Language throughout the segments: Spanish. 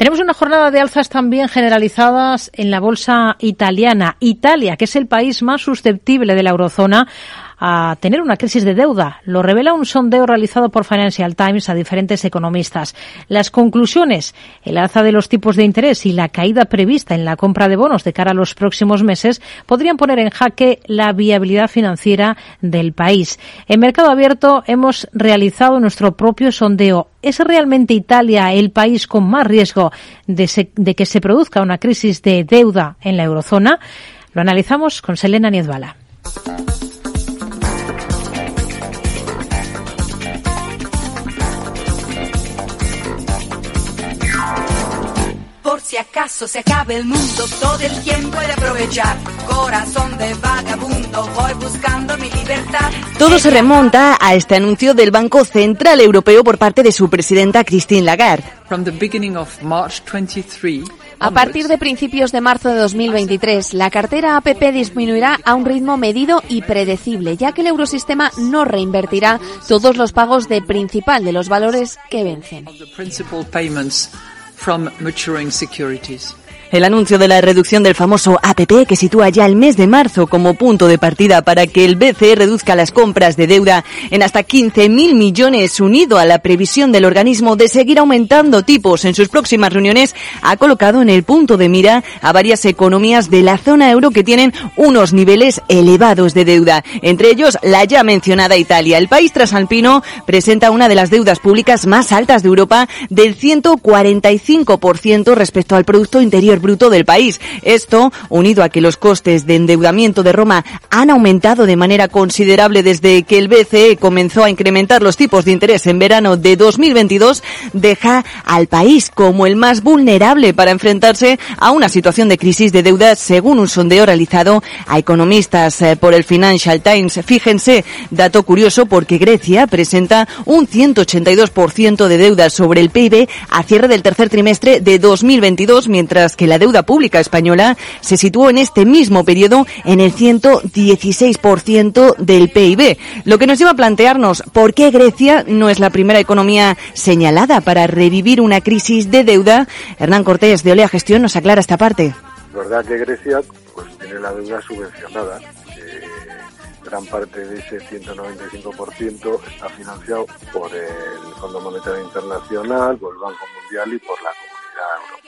Tenemos una jornada de alzas también generalizadas en la bolsa italiana. Italia, que es el país más susceptible de la eurozona a tener una crisis de deuda. Lo revela un sondeo realizado por Financial Times a diferentes economistas. Las conclusiones, el alza de los tipos de interés y la caída prevista en la compra de bonos de cara a los próximos meses podrían poner en jaque la viabilidad financiera del país. En Mercado Abierto hemos realizado nuestro propio sondeo. ¿Es realmente Italia el país con más riesgo de, que se produzca una crisis de deuda en la eurozona? Lo analizamos con Selena Niezbala. si acaso se acabe el mundo, todo el tiempo aprovechar. Corazón de vagabundo, voy buscando mi libertad. Todo se remonta a este anuncio del Banco Central Europeo por parte de su presidenta Christine Lagarde. A partir de principios de marzo de 2023, la cartera APP disminuirá a un ritmo medido y predecible, ya que el eurosistema no reinvertirá todos los pagos de principal de los valores que vencen. El anuncio de la reducción del famoso APP que sitúa ya el mes de marzo como punto de partida para que el BCE reduzca las compras de deuda en hasta 15.000 millones unido a la previsión del organismo de seguir aumentando tipos en sus próximas reuniones ha colocado en el punto de mira a varias economías de la zona euro que tienen unos niveles elevados de deuda. Entre ellos la ya mencionada Italia. El país trasalpino presenta una de las deudas públicas más altas de Europa del 145% respecto al Producto Interior Bruto del país. Esto, unido a que los costes de endeudamiento de Roma han aumentado de manera considerable desde que el BCE comenzó a incrementar los tipos de interés en verano de 2022, deja al país como el más vulnerable para enfrentarse a una situación de crisis de deuda, según un sondeo realizado a economistas eh, por el Financial Times. Fíjense, dato curioso porque Grecia presenta un 182% de deuda sobre el PIB a cierre del tercer trimestre de 2022, mientras que la deuda pública española se situó en este mismo periodo en el 116% del PIB, lo que nos lleva a plantearnos por qué Grecia no es la primera economía señalada para revivir una crisis de deuda. Hernán Cortés de Olea Gestión nos aclara esta parte. verdad que Grecia pues tiene la deuda subvencionada gran parte de ese 195% está financiado por el Fondo Monetario Internacional, por el Banco Mundial y por la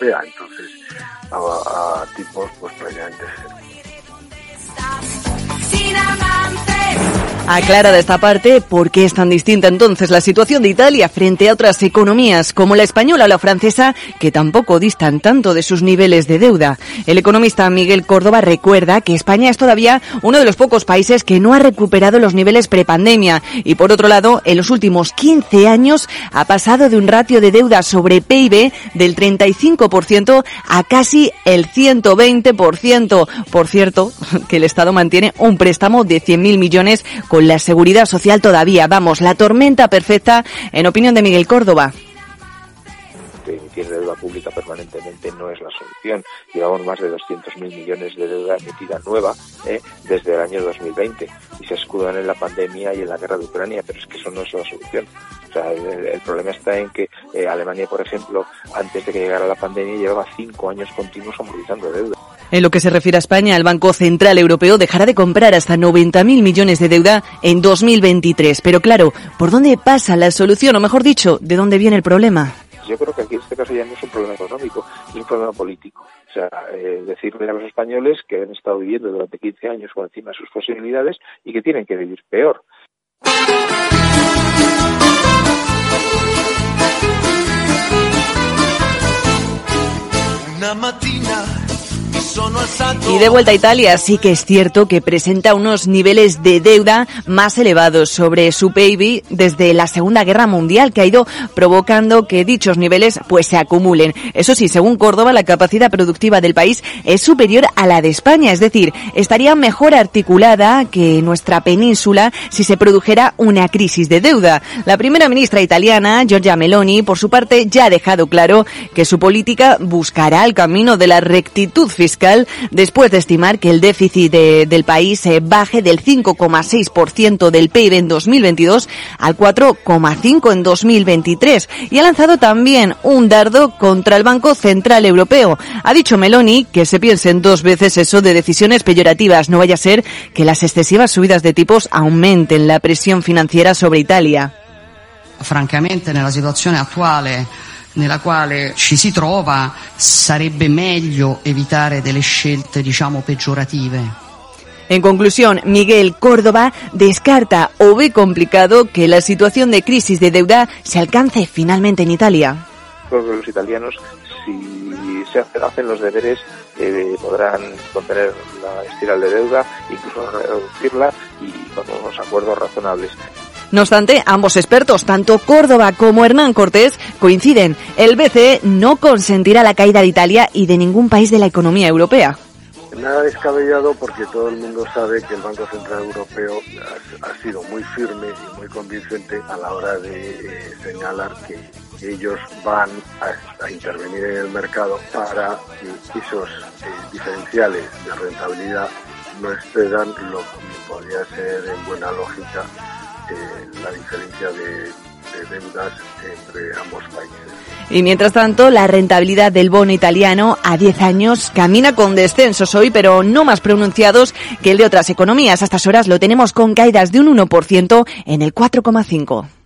Europea, entonces a, a tipos pues prácticamente Aclarada esta parte, ¿por qué es tan distinta entonces la situación de Italia frente a otras economías como la española o la francesa, que tampoco distan tanto de sus niveles de deuda? El economista Miguel Córdoba recuerda que España es todavía uno de los pocos países que no ha recuperado los niveles prepandemia y por otro lado, en los últimos 15 años ha pasado de un ratio de deuda sobre PIB del 35% a casi el 120%. Por cierto, que el Estado mantiene un préstamo de 100.000 millones con la seguridad social todavía. Vamos, la tormenta perfecta, en opinión de Miguel Córdoba emitir deuda pública permanentemente no es la solución. Llevamos más de 200.000 millones de deuda emitida nueva eh, desde el año 2020 y se escudan en la pandemia y en la guerra de Ucrania, pero es que eso no es la solución. O sea, el, problema está en que eh, Alemania, por ejemplo, antes de que llegara la pandemia, llevaba cinco años continuos amortizando deuda. En lo que se refiere a España, el Banco Central Europeo dejará de comprar hasta 90.000 millones de deuda en 2023. Pero claro, ¿por dónde pasa la solución? O mejor dicho, ¿de dónde viene el problema? Yo creo que aquí en este caso ya no es un problema económico, es un problema político. O sea, eh, decirle a los españoles que han estado viviendo durante 15 años por encima de sus posibilidades y que tienen que vivir peor. Y de vuelta a Italia, sí que es cierto que presenta unos niveles de deuda más elevados sobre su PIB desde la Segunda Guerra Mundial, que ha ido provocando que dichos niveles pues se acumulen. Eso sí, según Córdoba, la capacidad productiva del país es superior a la de España, es decir, estaría mejor articulada que nuestra península si se produjera una crisis de deuda. La primera ministra italiana, Giorgia Meloni, por su parte, ya ha dejado claro que su política buscará el camino de la rectitud fiscal después de estimar que el déficit del país eh, baje del 5,6% del PIB en 2022 al 4,5% en 2023 y ha lanzado también un dardo contra el Banco Central Europeo. Ha dicho Meloni que se piensen dos veces eso de decisiones peyorativas. No vaya a ser que las excesivas subidas de tipos aumenten la presión financiera sobre Italia. Francamente, nella situazione attuale nella quale ci si trova sarebbe meglio evitare delle scelte diciamo peggiorative. En conclusión, Miguel Córdoba descarta o ve complicado que la situación de crisis de deuda se alcance finalmente en Italia. Los italianos, si se hacen los deberes, eh, podrán contener la espiral de deuda, incluso reducirla y con unos acuerdos razonables. No obstante, ambos expertos, tanto Córdoba como Hernán Cortés, coinciden. El BCE no consentirá la caída de Italia y de ningún país de la economía europea. Nada descabellado porque todo el mundo sabe que el Banco Central Europeo ha, sido muy firme y muy convincente a la hora de eh, señalar que ellos van a, intervenir en el mercado para que esos eh, diferenciales de rentabilidad no excedan lo que podría ser en buena lógica la diferencia de, deudas entre ambos países. Y mientras tanto, la rentabilidad del bono italiano a 10 años camina con descensos hoy, pero no más pronunciados que el de otras economías. A estas horas lo tenemos con caídas de un 1% en el 4,5%.